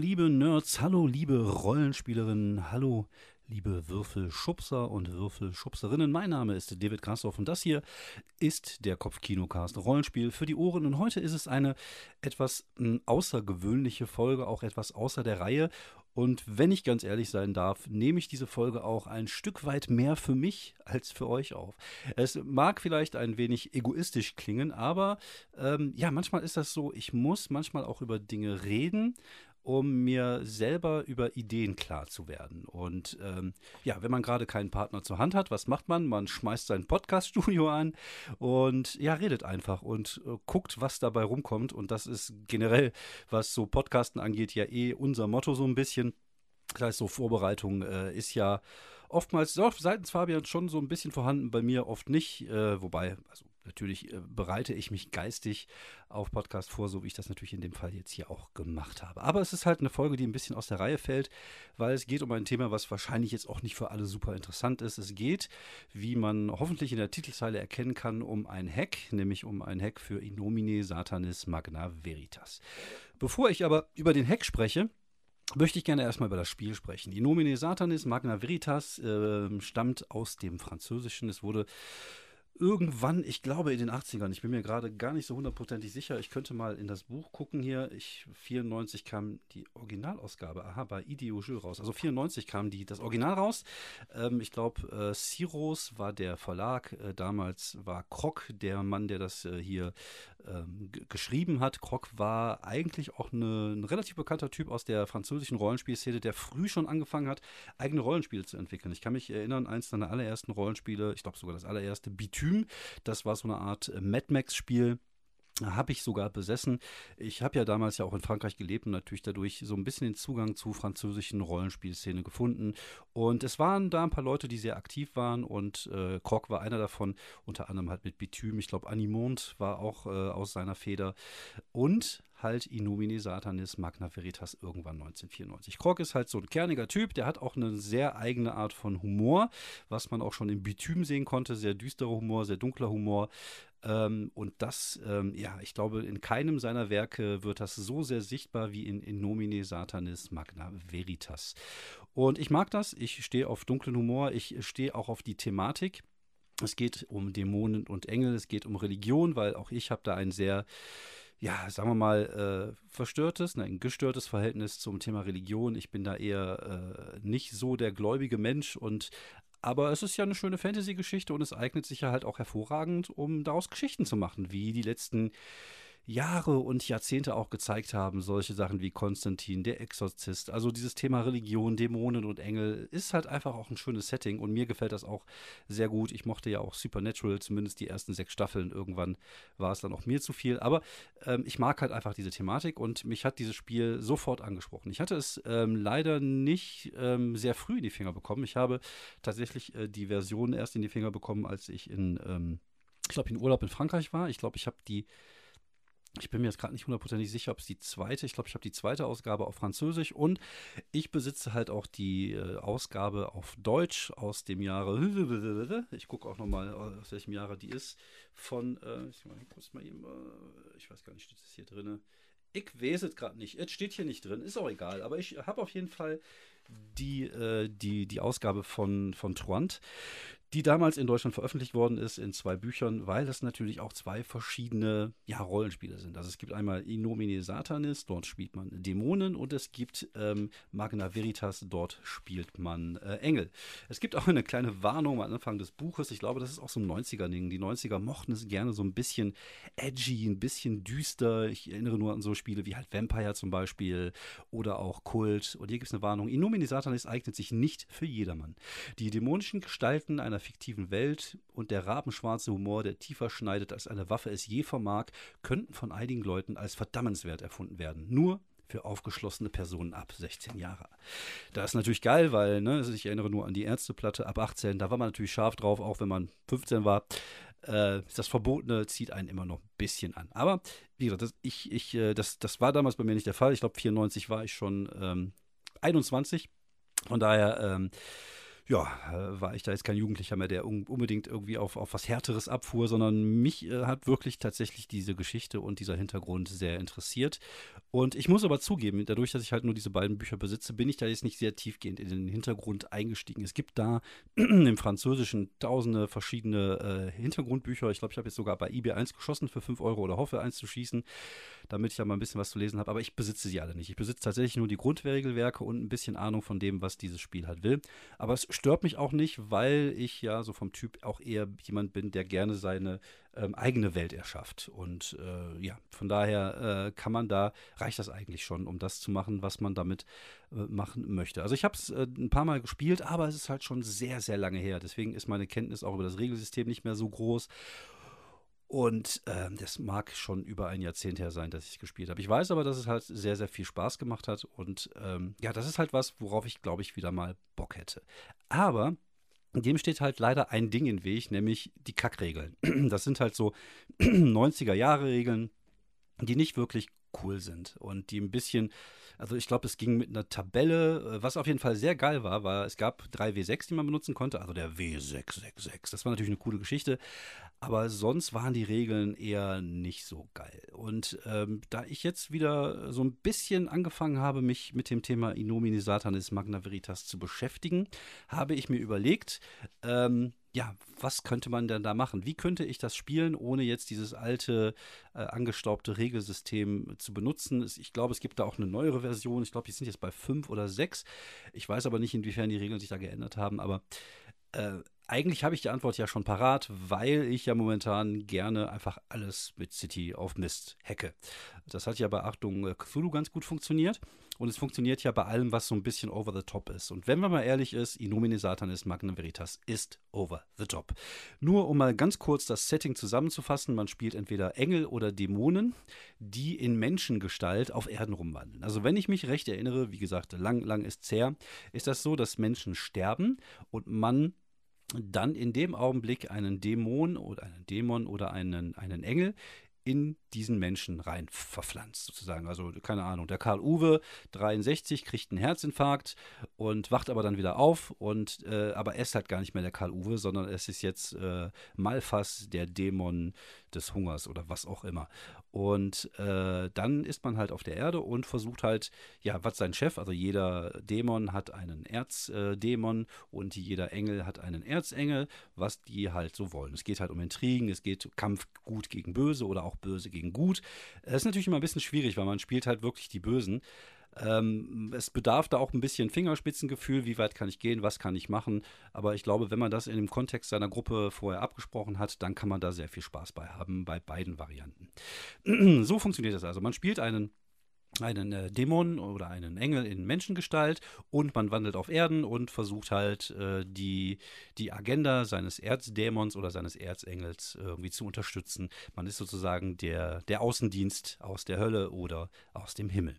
Liebe Nerds, hallo liebe Rollenspielerinnen, hallo liebe Würfelschubser und Würfelschubserinnen. Mein Name ist David Krassoff und das hier ist der Kopfkinocast Rollenspiel für die Ohren. Und heute ist es eine etwas hm, außergewöhnliche Folge, auch etwas außer der Reihe. Und wenn ich ganz ehrlich sein darf, nehme ich diese Folge auch ein Stück weit mehr für mich als für euch auf. Es mag vielleicht ein wenig egoistisch klingen, aber ähm, ja, manchmal ist das so, ich muss manchmal auch über Dinge reden, um mir selber über Ideen klar zu werden. Und ähm, ja, wenn man gerade keinen Partner zur Hand hat, was macht man? Man schmeißt sein Podcaststudio an und ja, redet einfach und äh, guckt, was dabei rumkommt. Und das ist generell, was so Podcasten angeht, ja eh unser Motto so ein bisschen. Das heißt, so Vorbereitung äh, ist ja oftmals so, seitens Fabian schon so ein bisschen vorhanden, bei mir oft nicht. Äh, wobei, also Natürlich äh, bereite ich mich geistig auf Podcast vor, so wie ich das natürlich in dem Fall jetzt hier auch gemacht habe. Aber es ist halt eine Folge, die ein bisschen aus der Reihe fällt, weil es geht um ein Thema, was wahrscheinlich jetzt auch nicht für alle super interessant ist. Es geht, wie man hoffentlich in der Titelzeile erkennen kann, um ein Hack, nämlich um ein Hack für Inomine Satanis Magna Veritas. Bevor ich aber über den Hack spreche, möchte ich gerne erstmal über das Spiel sprechen. Inomine Satanis Magna Veritas äh, stammt aus dem Französischen. Es wurde irgendwann, ich glaube in den 80ern, ich bin mir gerade gar nicht so hundertprozentig sicher, ich könnte mal in das Buch gucken hier. Ich, 94 kam die Originalausgabe, aha, bei Ideo raus. Also 94 kam die, das Original raus. Ähm, ich glaube, äh, Siros war der Verlag. Äh, damals war Krok der Mann, der das äh, hier ähm, geschrieben hat. Krok war eigentlich auch eine, ein relativ bekannter Typ aus der französischen Rollenspielszene, der früh schon angefangen hat, eigene Rollenspiele zu entwickeln. Ich kann mich erinnern, eins seiner allerersten Rollenspiele, ich glaube sogar das allererste, Bitume, das war so eine Art äh, Mad Max-Spiel habe ich sogar besessen. Ich habe ja damals ja auch in Frankreich gelebt und natürlich dadurch so ein bisschen den Zugang zu französischen Rollenspielszene gefunden. Und es waren da ein paar Leute, die sehr aktiv waren und äh, Krog war einer davon, unter anderem halt mit Bitume. Ich glaube, Animond war auch äh, aus seiner Feder. Und halt Inumine Satanis Magna Veritas irgendwann 1994. Krog ist halt so ein kerniger Typ, der hat auch eine sehr eigene Art von Humor, was man auch schon im Bitume sehen konnte. Sehr düsterer Humor, sehr dunkler Humor. Ähm, und das, ähm, ja, ich glaube, in keinem seiner Werke wird das so sehr sichtbar wie in, in Nomine Satanis Magna Veritas. Und ich mag das. Ich stehe auf dunklen Humor. Ich stehe auch auf die Thematik. Es geht um Dämonen und Engel. Es geht um Religion, weil auch ich habe da ein sehr ja, sagen wir mal, äh, verstörtes, ein gestörtes Verhältnis zum Thema Religion. Ich bin da eher äh, nicht so der gläubige Mensch und aber es ist ja eine schöne Fantasy-Geschichte und es eignet sich ja halt auch hervorragend, um daraus Geschichten zu machen, wie die letzten Jahre und Jahrzehnte auch gezeigt haben, solche Sachen wie Konstantin, der Exorzist. Also dieses Thema Religion, Dämonen und Engel ist halt einfach auch ein schönes Setting und mir gefällt das auch sehr gut. Ich mochte ja auch Supernatural, zumindest die ersten sechs Staffeln. Irgendwann war es dann auch mir zu viel. Aber ähm, ich mag halt einfach diese Thematik und mich hat dieses Spiel sofort angesprochen. Ich hatte es ähm, leider nicht ähm, sehr früh in die Finger bekommen. Ich habe tatsächlich äh, die Version erst in die Finger bekommen, als ich in, ähm, ich glaube, in Urlaub in Frankreich war. Ich glaube, ich habe die ich bin mir jetzt gerade nicht hundertprozentig sicher, ob es die zweite, ich glaube, ich habe die zweite Ausgabe auf Französisch und ich besitze halt auch die äh, Ausgabe auf Deutsch aus dem Jahre, ich gucke auch nochmal, aus welchem Jahre die ist, von, äh, ich, mal eben, äh, ich weiß gar nicht, steht das hier drin? Ich weiß es gerade nicht. Es steht hier nicht drin, ist auch egal, aber ich habe auf jeden Fall die, äh, die, die Ausgabe von, von Truant die damals in Deutschland veröffentlicht worden ist in zwei Büchern, weil das natürlich auch zwei verschiedene ja, Rollenspiele sind. Also es gibt einmal Inomine Satanis, dort spielt man Dämonen und es gibt ähm, Magna Veritas, dort spielt man äh, Engel. Es gibt auch eine kleine Warnung am Anfang des Buches, ich glaube, das ist auch so ein 90er-Ding. Die 90er mochten es gerne so ein bisschen edgy, ein bisschen düster. Ich erinnere nur an so Spiele wie halt Vampire zum Beispiel oder auch Kult. Und hier gibt es eine Warnung. Inomine Satanis eignet sich nicht für jedermann. Die dämonischen Gestalten einer fiktiven Welt und der rabenschwarze Humor, der tiefer schneidet, als eine Waffe es je vermag, könnten von einigen Leuten als verdammenswert erfunden werden. Nur für aufgeschlossene Personen ab 16 Jahre. Das ist natürlich geil, weil, ne, also ich erinnere nur an die Ärzteplatte ab 18, da war man natürlich scharf drauf, auch wenn man 15 war. Äh, das Verbotene zieht einen immer noch ein bisschen an. Aber wie gesagt, das, ich, ich, äh, das, das war damals bei mir nicht der Fall. Ich glaube, 94 war ich schon ähm, 21. Von daher, ähm, ja, äh, war ich da jetzt kein Jugendlicher mehr, der unbedingt irgendwie auf, auf was Härteres abfuhr, sondern mich äh, hat wirklich tatsächlich diese Geschichte und dieser Hintergrund sehr interessiert. Und ich muss aber zugeben, dadurch, dass ich halt nur diese beiden Bücher besitze, bin ich da jetzt nicht sehr tiefgehend in den Hintergrund eingestiegen. Es gibt da im Französischen tausende verschiedene äh, Hintergrundbücher. Ich glaube, ich habe jetzt sogar bei eBay eins geschossen für 5 Euro oder hoffe eins zu schießen, damit ich da mal ein bisschen was zu lesen habe. Aber ich besitze sie alle nicht. Ich besitze tatsächlich nur die Grundregelwerke und ein bisschen Ahnung von dem, was dieses Spiel halt will. Aber es stört mich auch nicht, weil ich ja so vom Typ auch eher jemand bin, der gerne seine ähm, eigene Welt erschafft. Und äh, ja, von daher äh, kann man da, reicht das eigentlich schon, um das zu machen, was man damit äh, machen möchte. Also ich habe es äh, ein paar Mal gespielt, aber es ist halt schon sehr, sehr lange her. Deswegen ist meine Kenntnis auch über das Regelsystem nicht mehr so groß. Und ähm, das mag schon über ein Jahrzehnt her sein, dass ich gespielt habe. Ich weiß aber, dass es halt sehr, sehr viel Spaß gemacht hat. Und ähm, ja, das ist halt was, worauf ich, glaube ich, wieder mal Bock hätte. Aber dem steht halt leider ein Ding im Weg, nämlich die Kackregeln. Das sind halt so 90er-Jahre-Regeln, die nicht wirklich cool sind und die ein bisschen, also ich glaube, es ging mit einer Tabelle, äh, was auf jeden Fall sehr geil war, war, es gab drei W6, die man benutzen konnte, also der W666, das war natürlich eine coole Geschichte, aber sonst waren die Regeln eher nicht so geil. Und ähm, da ich jetzt wieder so ein bisschen angefangen habe, mich mit dem Thema Inomini Satanis Magna Veritas zu beschäftigen, habe ich mir überlegt, ähm, ja, was könnte man denn da machen? Wie könnte ich das spielen, ohne jetzt dieses alte, äh, angestaubte Regelsystem zu benutzen? Ich glaube, es gibt da auch eine neuere Version. Ich glaube, die sind jetzt bei fünf oder sechs. Ich weiß aber nicht, inwiefern die Regeln sich da geändert haben. Aber äh, eigentlich habe ich die Antwort ja schon parat, weil ich ja momentan gerne einfach alles mit City auf Mist hacke. Das hat ja bei Achtung äh, Cthulhu ganz gut funktioniert. Und es funktioniert ja bei allem, was so ein bisschen over the top ist. Und wenn man mal ehrlich ist, Inomine Satanis Magnum Veritas ist over the top. Nur um mal ganz kurz das Setting zusammenzufassen, man spielt entweder Engel oder Dämonen, die in Menschengestalt auf Erden rumwandeln. Also wenn ich mich recht erinnere, wie gesagt, lang, lang ist her, ist das so, dass Menschen sterben und man dann in dem Augenblick einen Dämon oder einen Dämon oder einen, einen Engel in diesen Menschen rein verpflanzt, sozusagen. Also, keine Ahnung, der Karl Uwe, 63, kriegt einen Herzinfarkt und wacht aber dann wieder auf. Und äh, aber er ist halt gar nicht mehr der Karl Uwe, sondern es ist jetzt äh, Malfas, der Dämon des Hungers oder was auch immer. Und äh, dann ist man halt auf der Erde und versucht halt, ja, was sein Chef, also jeder Dämon hat einen Erzdämon und jeder Engel hat einen Erzengel, was die halt so wollen. Es geht halt um Intrigen, es geht Kampf gut gegen böse oder auch böse gegen gut. Das ist natürlich immer ein bisschen schwierig, weil man spielt halt wirklich die Bösen. Ähm, es bedarf da auch ein bisschen Fingerspitzengefühl, wie weit kann ich gehen, was kann ich machen. Aber ich glaube, wenn man das in dem Kontext seiner Gruppe vorher abgesprochen hat, dann kann man da sehr viel Spaß bei haben, bei beiden Varianten. so funktioniert das also. Man spielt einen einen äh, Dämon oder einen Engel in Menschengestalt und man wandelt auf Erden und versucht halt äh, die, die Agenda seines Erzdämons oder seines Erzengels äh, irgendwie zu unterstützen. Man ist sozusagen der, der Außendienst aus der Hölle oder aus dem Himmel.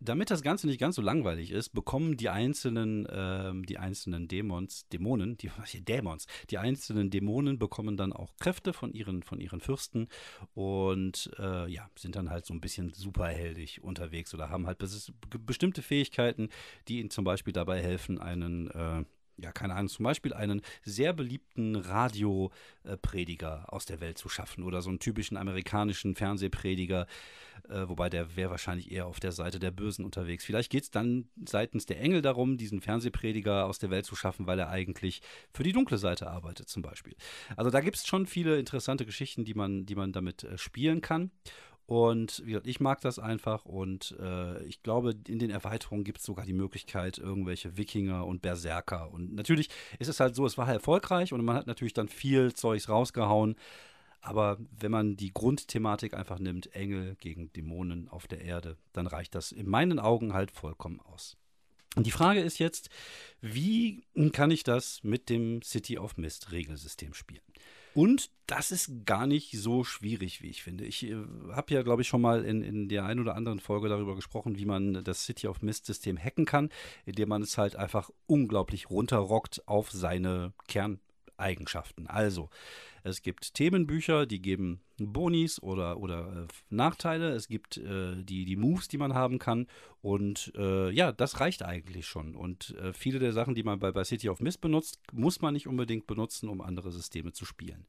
Damit das Ganze nicht ganz so langweilig ist, bekommen die einzelnen, ähm, die einzelnen Dämons, Dämonen, die Dämons, die einzelnen Dämonen bekommen dann auch Kräfte von ihren, von ihren Fürsten und äh, ja, sind dann halt so ein bisschen superheldig unterwegs oder haben halt bestimmte Fähigkeiten, die ihnen zum Beispiel dabei helfen, einen äh, ja, keine Ahnung, zum Beispiel einen sehr beliebten Radioprediger aus der Welt zu schaffen oder so einen typischen amerikanischen Fernsehprediger, äh, wobei der wäre wahrscheinlich eher auf der Seite der Bösen unterwegs. Vielleicht geht es dann seitens der Engel darum, diesen Fernsehprediger aus der Welt zu schaffen, weil er eigentlich für die dunkle Seite arbeitet, zum Beispiel. Also da gibt es schon viele interessante Geschichten, die man, die man damit äh, spielen kann. Und wie gesagt, ich mag das einfach und äh, ich glaube, in den Erweiterungen gibt es sogar die Möglichkeit, irgendwelche Wikinger und Berserker. Und natürlich ist es halt so, es war erfolgreich und man hat natürlich dann viel Zeugs rausgehauen. Aber wenn man die Grundthematik einfach nimmt, Engel gegen Dämonen auf der Erde, dann reicht das in meinen Augen halt vollkommen aus. Und die Frage ist jetzt, wie kann ich das mit dem City of Mist Regelsystem spielen? Und das ist gar nicht so schwierig, wie ich finde. Ich äh, habe ja, glaube ich, schon mal in, in der einen oder anderen Folge darüber gesprochen, wie man das City of Mist-System hacken kann, indem man es halt einfach unglaublich runterrockt auf seine Kern Eigenschaften. Also, es gibt Themenbücher, die geben Bonis oder, oder äh, Nachteile. Es gibt äh, die, die Moves, die man haben kann. Und äh, ja, das reicht eigentlich schon. Und äh, viele der Sachen, die man bei, bei City of Mist benutzt, muss man nicht unbedingt benutzen, um andere Systeme zu spielen.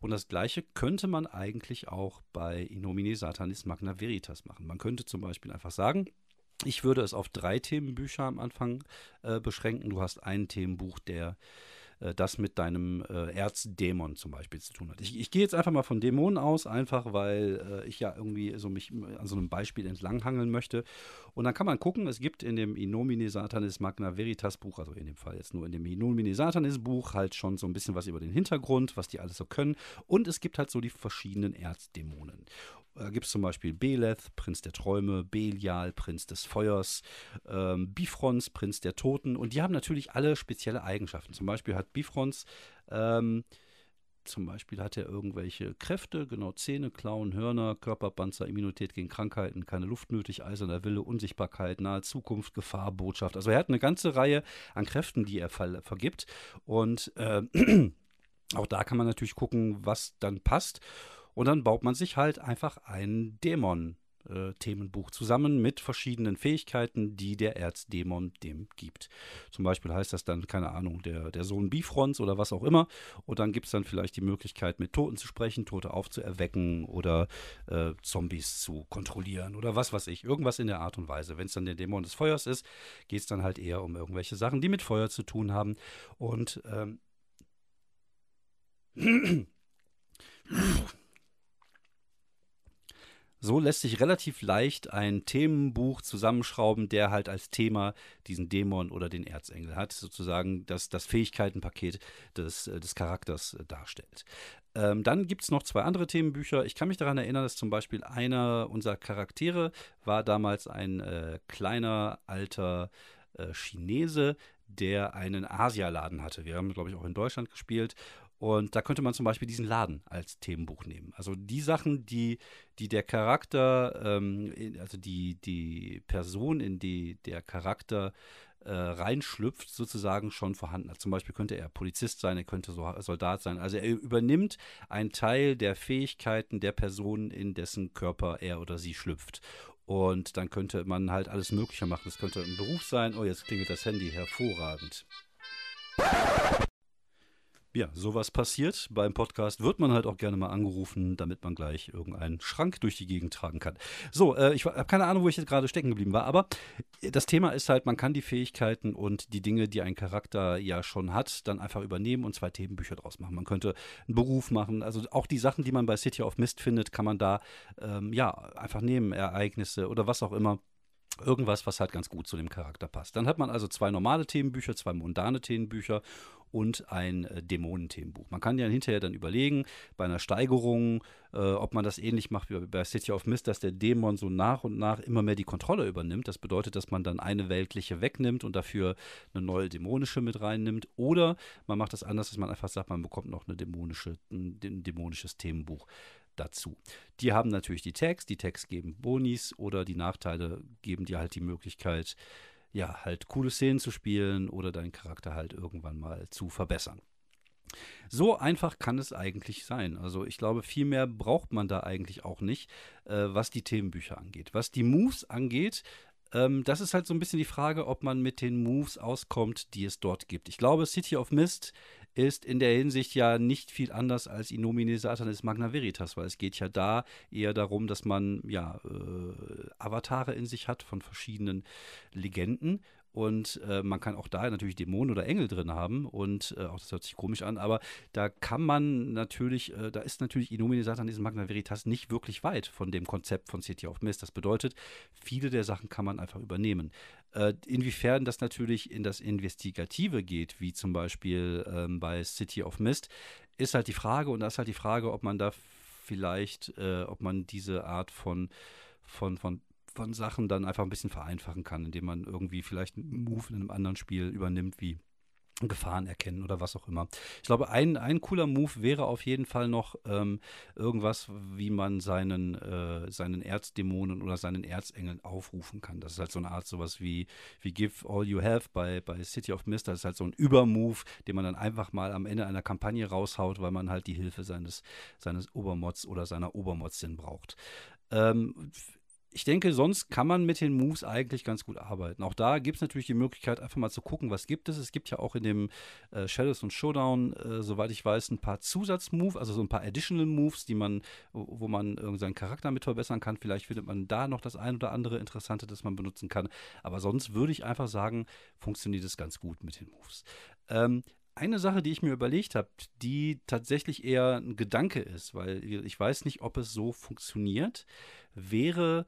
Und das gleiche könnte man eigentlich auch bei Inomine Satanis Magna Veritas machen. Man könnte zum Beispiel einfach sagen, ich würde es auf drei Themenbücher am Anfang äh, beschränken. Du hast ein Themenbuch, der äh, das mit deinem äh, Erzdämon zum Beispiel zu tun hat. Ich, ich gehe jetzt einfach mal von Dämonen aus, einfach weil äh, ich ja irgendwie so mich an so einem Beispiel entlanghangeln möchte. Und dann kann man gucken, es gibt in dem Inomine Satanis Magna Veritas Buch, also in dem Fall jetzt nur in dem Inomine Satanis Buch, halt schon so ein bisschen was über den Hintergrund, was die alles so können. Und es gibt halt so die verschiedenen Erzdämonen. Da gibt es zum Beispiel Beleth, Prinz der Träume, Belial, Prinz des Feuers, ähm, Bifrons, Prinz der Toten. Und die haben natürlich alle spezielle Eigenschaften. Zum Beispiel hat Bifrons, ähm, zum Beispiel hat er irgendwelche Kräfte, genau Zähne, Klauen, Hörner, Körperpanzer, Immunität gegen Krankheiten, keine Luft nötig, eiserner Wille, Unsichtbarkeit, nahe Zukunft, Gefahr, Botschaft. Also er hat eine ganze Reihe an Kräften, die er ver vergibt. Und äh, auch da kann man natürlich gucken, was dann passt. Und dann baut man sich halt einfach ein Dämon. Äh, Themenbuch zusammen mit verschiedenen Fähigkeiten, die der Erzdämon dem gibt. Zum Beispiel heißt das dann, keine Ahnung, der, der Sohn Bifrons oder was auch immer. Und dann gibt es dann vielleicht die Möglichkeit, mit Toten zu sprechen, Tote aufzuerwecken oder äh, Zombies zu kontrollieren oder was weiß ich. Irgendwas in der Art und Weise. Wenn es dann der Dämon des Feuers ist, geht es dann halt eher um irgendwelche Sachen, die mit Feuer zu tun haben. Und ähm, So lässt sich relativ leicht ein Themenbuch zusammenschrauben, der halt als Thema diesen Dämon oder den Erzengel hat, sozusagen das, das Fähigkeitenpaket des, äh, des Charakters äh, darstellt. Ähm, dann gibt es noch zwei andere Themenbücher. Ich kann mich daran erinnern, dass zum Beispiel einer unserer Charaktere war damals ein äh, kleiner, alter äh, Chinese, der einen Asialaden hatte. Wir haben, glaube ich, auch in Deutschland gespielt und da könnte man zum Beispiel diesen Laden als Themenbuch nehmen. Also die Sachen, die, die der Charakter, ähm, also die, die Person, in die der Charakter äh, reinschlüpft, sozusagen schon vorhanden hat. Zum Beispiel könnte er Polizist sein, er könnte so Soldat sein. Also er übernimmt einen Teil der Fähigkeiten der Person, in dessen Körper er oder sie schlüpft. Und dann könnte man halt alles Mögliche machen. Es könnte ein Beruf sein. Oh, jetzt klingelt das Handy. Hervorragend. Ja, sowas passiert. Beim Podcast wird man halt auch gerne mal angerufen, damit man gleich irgendeinen Schrank durch die Gegend tragen kann. So, äh, ich habe keine Ahnung, wo ich jetzt gerade stecken geblieben war, aber das Thema ist halt, man kann die Fähigkeiten und die Dinge, die ein Charakter ja schon hat, dann einfach übernehmen und zwei Themenbücher draus machen. Man könnte einen Beruf machen, also auch die Sachen, die man bei City of Mist findet, kann man da ähm, ja einfach nehmen, Ereignisse oder was auch immer Irgendwas, was halt ganz gut zu dem Charakter passt. Dann hat man also zwei normale Themenbücher, zwei mundane Themenbücher und ein äh, Dämonenthemenbuch. Man kann ja hinterher dann überlegen, bei einer Steigerung, äh, ob man das ähnlich macht wie bei City of Mist, dass der Dämon so nach und nach immer mehr die Kontrolle übernimmt. Das bedeutet, dass man dann eine weltliche wegnimmt und dafür eine neue dämonische mit reinnimmt. Oder man macht das anders, dass man einfach sagt, man bekommt noch eine dämonische, ein, dämonisches Themenbuch dazu. Die haben natürlich die Tags, die Tags geben Bonis oder die Nachteile geben dir halt die Möglichkeit, ja, halt coole Szenen zu spielen oder deinen Charakter halt irgendwann mal zu verbessern. So einfach kann es eigentlich sein. Also ich glaube, viel mehr braucht man da eigentlich auch nicht, äh, was die Themenbücher angeht. Was die Moves angeht, ähm, das ist halt so ein bisschen die Frage, ob man mit den Moves auskommt, die es dort gibt. Ich glaube, City of Mist ist in der Hinsicht ja nicht viel anders als Inomine Satanis Magna Veritas, weil es geht ja da eher darum, dass man ja äh, Avatare in sich hat von verschiedenen Legenden und äh, man kann auch da natürlich Dämonen oder Engel drin haben. Und äh, auch das hört sich komisch an, aber da kann man natürlich, äh, da ist natürlich Inomine Satanis Magna Veritas nicht wirklich weit von dem Konzept von City of Mist. Das bedeutet, viele der Sachen kann man einfach übernehmen. Äh, inwiefern das natürlich in das Investigative geht, wie zum Beispiel ähm, bei City of Mist, ist halt die Frage. Und da ist halt die Frage, ob man da vielleicht, äh, ob man diese Art von von, von von Sachen dann einfach ein bisschen vereinfachen kann, indem man irgendwie vielleicht einen Move in einem anderen Spiel übernimmt, wie Gefahren erkennen oder was auch immer. Ich glaube, ein, ein cooler Move wäre auf jeden Fall noch ähm, irgendwas, wie man seinen, äh, seinen Erzdämonen oder seinen Erzengeln aufrufen kann. Das ist halt so eine Art sowas wie, wie Give All You Have bei, bei City of Mist. Das ist halt so ein Übermove, den man dann einfach mal am Ende einer Kampagne raushaut, weil man halt die Hilfe seines, seines Obermods oder seiner Obermodsin braucht. Ähm, ich denke, sonst kann man mit den Moves eigentlich ganz gut arbeiten. Auch da gibt es natürlich die Möglichkeit, einfach mal zu gucken, was gibt es. Es gibt ja auch in dem äh, Shadows und Showdown, äh, soweit ich weiß, ein paar Zusatzmoves, also so ein paar Additional Moves, die man, wo man äh, seinen Charakter mit verbessern kann. Vielleicht findet man da noch das ein oder andere Interessante, das man benutzen kann. Aber sonst würde ich einfach sagen, funktioniert es ganz gut mit den Moves. Ähm, eine Sache, die ich mir überlegt habe, die tatsächlich eher ein Gedanke ist, weil ich weiß nicht, ob es so funktioniert, wäre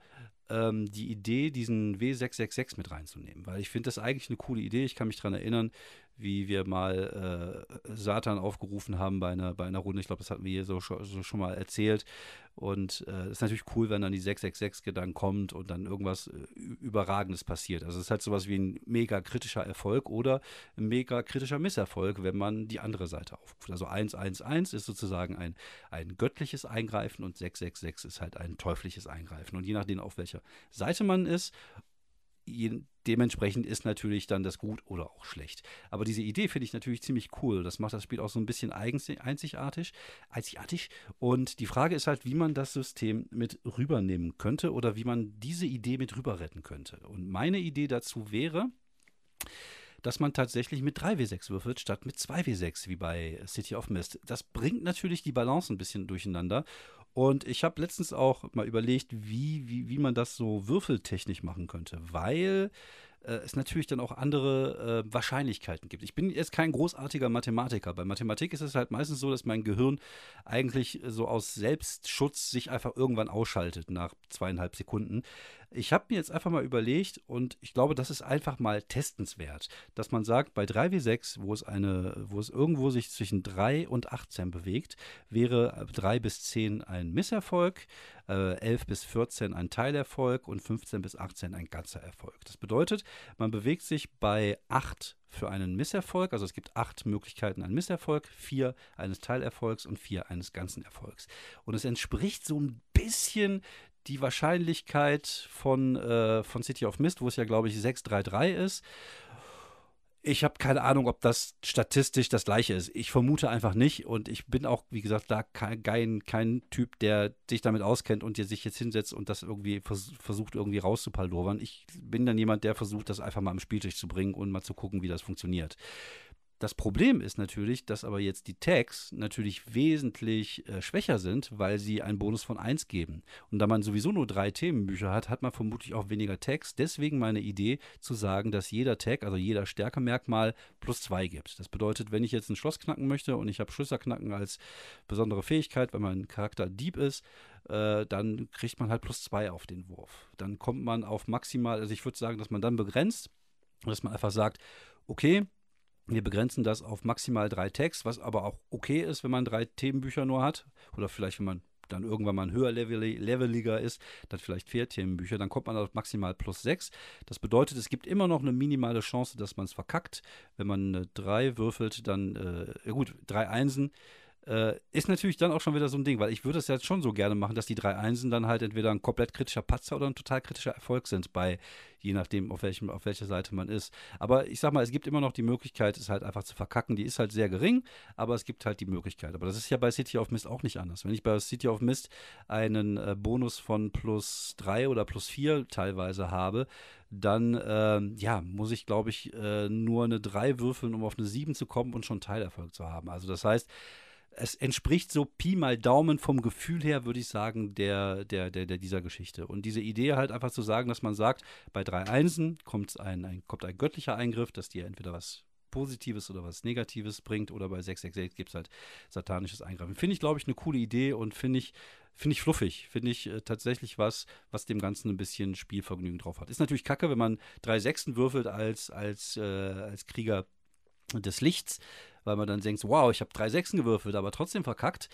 ähm, die Idee, diesen W666 mit reinzunehmen. Weil ich finde das eigentlich eine coole Idee. Ich kann mich daran erinnern, wie wir mal äh, Satan aufgerufen haben bei einer, bei einer Runde. Ich glaube, das hatten wir hier so, so schon mal erzählt. Und es äh, ist natürlich cool, wenn dann die 666 dann kommt und dann irgendwas äh, Überragendes passiert. Also es ist halt sowas wie ein mega kritischer Erfolg oder ein mega kritischer Misserfolg, wenn man die andere Seite aufruft. Also 111 ist sozusagen ein, ein göttliches Eingreifen und 666 ist halt ein teuflisches Eingreifen. Und je nachdem, auf welcher Seite man ist dementsprechend ist natürlich dann das gut oder auch schlecht. Aber diese Idee finde ich natürlich ziemlich cool. Das macht das Spiel auch so ein bisschen einzigartig, einzigartig. Und die Frage ist halt, wie man das System mit rübernehmen könnte oder wie man diese Idee mit rüber retten könnte. Und meine Idee dazu wäre, dass man tatsächlich mit 3W6 würfelt, statt mit 2W6, wie bei City of Mist. Das bringt natürlich die Balance ein bisschen durcheinander. Und ich habe letztens auch mal überlegt, wie, wie, wie man das so würfeltechnisch machen könnte, weil äh, es natürlich dann auch andere äh, Wahrscheinlichkeiten gibt. Ich bin jetzt kein großartiger Mathematiker. Bei Mathematik ist es halt meistens so, dass mein Gehirn eigentlich so aus Selbstschutz sich einfach irgendwann ausschaltet nach zweieinhalb Sekunden. Ich habe mir jetzt einfach mal überlegt und ich glaube, das ist einfach mal testenswert, dass man sagt, bei 3W6, wo es eine, wo es irgendwo sich zwischen 3 und 18 bewegt, wäre 3 bis 10 ein Misserfolg, äh, 11 bis 14 ein Teilerfolg und 15 bis 18 ein ganzer Erfolg. Das bedeutet, man bewegt sich bei 8 für einen Misserfolg, also es gibt acht Möglichkeiten einen Misserfolg, vier eines Teilerfolgs und vier eines ganzen Erfolgs. Und es entspricht so ein bisschen die Wahrscheinlichkeit von, äh, von City of Mist, wo es ja, glaube ich, 633 ist. Ich habe keine Ahnung, ob das statistisch das gleiche ist. Ich vermute einfach nicht und ich bin auch, wie gesagt, da kein, kein, Typ, der sich damit auskennt und der sich jetzt hinsetzt und das irgendwie vers versucht, irgendwie rauszupaldowern. Ich bin dann jemand, der versucht, das einfach mal am Spieltisch zu bringen und mal zu gucken, wie das funktioniert. Das Problem ist natürlich, dass aber jetzt die Tags natürlich wesentlich äh, schwächer sind, weil sie einen Bonus von 1 geben. Und da man sowieso nur drei Themenbücher hat, hat man vermutlich auch weniger Tags. Deswegen meine Idee zu sagen, dass jeder Tag, also jeder Stärkemerkmal, plus 2 gibt. Das bedeutet, wenn ich jetzt ein Schloss knacken möchte und ich habe Schlösserknacken als besondere Fähigkeit, weil mein Charakter Dieb ist, äh, dann kriegt man halt plus 2 auf den Wurf. Dann kommt man auf maximal, also ich würde sagen, dass man dann begrenzt, dass man einfach sagt, okay, wir begrenzen das auf maximal drei Tags, was aber auch okay ist, wenn man drei Themenbücher nur hat. Oder vielleicht, wenn man dann irgendwann mal ein höher leveliger ist, dann vielleicht vier Themenbücher, dann kommt man auf maximal plus sechs. Das bedeutet, es gibt immer noch eine minimale Chance, dass man es verkackt. Wenn man drei würfelt, dann, äh, gut, drei Einsen äh, ist natürlich dann auch schon wieder so ein Ding, weil ich würde es jetzt schon so gerne machen, dass die drei Einsen dann halt entweder ein komplett kritischer Patzer oder ein total kritischer Erfolg sind, bei je nachdem, auf, welchem, auf welcher Seite man ist. Aber ich sag mal, es gibt immer noch die Möglichkeit, es halt einfach zu verkacken. Die ist halt sehr gering, aber es gibt halt die Möglichkeit. Aber das ist ja bei City of Mist auch nicht anders. Wenn ich bei City of Mist einen äh, Bonus von plus drei oder plus vier teilweise habe, dann äh, ja, muss ich, glaube ich, äh, nur eine 3 würfeln, um auf eine 7 zu kommen und schon Teilerfolg zu haben. Also das heißt, es entspricht so Pi mal Daumen vom Gefühl her, würde ich sagen, der, der, der, der dieser Geschichte. Und diese Idee halt einfach zu sagen, dass man sagt, bei drei Einsen kommt ein, ein, kommt ein göttlicher Eingriff, dass dir entweder was Positives oder was Negatives bringt oder bei 666 gibt es halt satanisches Eingreifen. Finde ich, glaube ich, eine coole Idee und finde ich, finde ich fluffig. Finde ich äh, tatsächlich was, was dem Ganzen ein bisschen Spielvergnügen drauf hat. Ist natürlich kacke, wenn man drei Sechsten würfelt als, als, äh, als Krieger des Lichts weil man dann denkt, wow, ich habe drei Sechsen gewürfelt, aber trotzdem verkackt.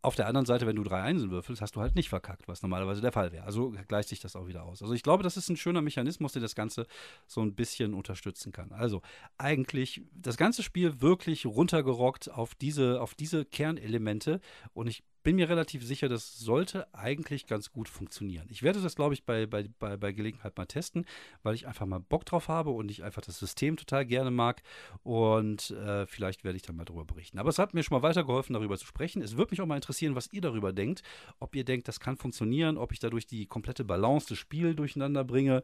auf der anderen Seite, wenn du drei Einsen würfelst, hast du halt nicht verkackt, was normalerweise der Fall wäre. Also gleicht sich das auch wieder aus. Also ich glaube, das ist ein schöner Mechanismus, der das Ganze so ein bisschen unterstützen kann. Also eigentlich das ganze Spiel wirklich runtergerockt auf diese, auf diese Kernelemente und ich bin mir relativ sicher, das sollte eigentlich ganz gut funktionieren. Ich werde das, glaube ich, bei, bei, bei, bei Gelegenheit mal testen, weil ich einfach mal Bock drauf habe und ich einfach das System total gerne mag. Und äh, vielleicht werde ich dann mal darüber berichten. Aber es hat mir schon mal weitergeholfen, darüber zu sprechen. Es würde mich auch mal interessieren, was ihr darüber denkt. Ob ihr denkt, das kann funktionieren, ob ich dadurch die komplette Balance des Spiels durcheinander bringe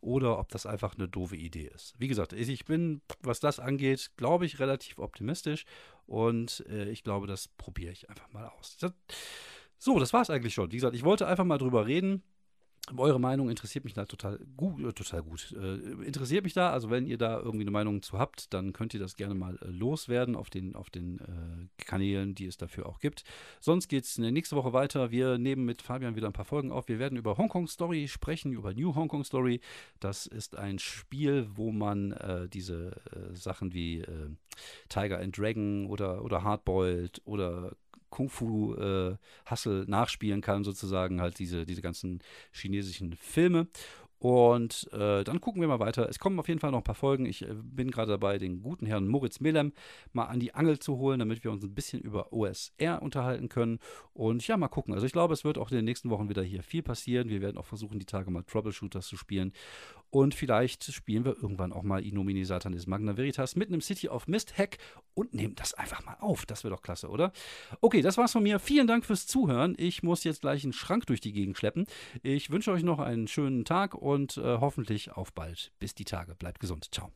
oder ob das einfach eine doofe Idee ist. Wie gesagt, ich bin, was das angeht, glaube ich, relativ optimistisch und äh, ich glaube, das probiere ich einfach mal aus. So, das war es eigentlich schon. Wie gesagt, ich wollte einfach mal drüber reden. Eure Meinung interessiert mich da total gut, äh, total gut. Äh, interessiert mich da, also wenn ihr da irgendwie eine Meinung zu habt, dann könnt ihr das gerne mal äh, loswerden auf den, auf den äh, Kanälen, die es dafür auch gibt. Sonst geht es nächste Woche weiter. Wir nehmen mit Fabian wieder ein paar Folgen auf. Wir werden über Hong Kong Story sprechen, über New Hong Kong Story. Das ist ein Spiel, wo man äh, diese äh, Sachen wie Tiger and Dragon oder, oder Hardboiled oder Kung-Fu-Hustle äh, nachspielen kann, sozusagen halt diese, diese ganzen chinesischen Filme. Und äh, dann gucken wir mal weiter. Es kommen auf jeden Fall noch ein paar Folgen. Ich äh, bin gerade dabei, den guten Herrn Moritz Melem mal an die Angel zu holen, damit wir uns ein bisschen über OSR unterhalten können. Und ja, mal gucken. Also ich glaube, es wird auch in den nächsten Wochen wieder hier viel passieren. Wir werden auch versuchen, die Tage mal Troubleshooters zu spielen. Und vielleicht spielen wir irgendwann auch mal Inomini Satanis Magna Veritas mit einem City of Mist Hack und nehmen das einfach mal auf. Das wäre doch klasse, oder? Okay, das war's von mir. Vielen Dank fürs Zuhören. Ich muss jetzt gleich einen Schrank durch die Gegend schleppen. Ich wünsche euch noch einen schönen Tag und äh, hoffentlich auf bald. Bis die Tage. Bleibt gesund. Ciao.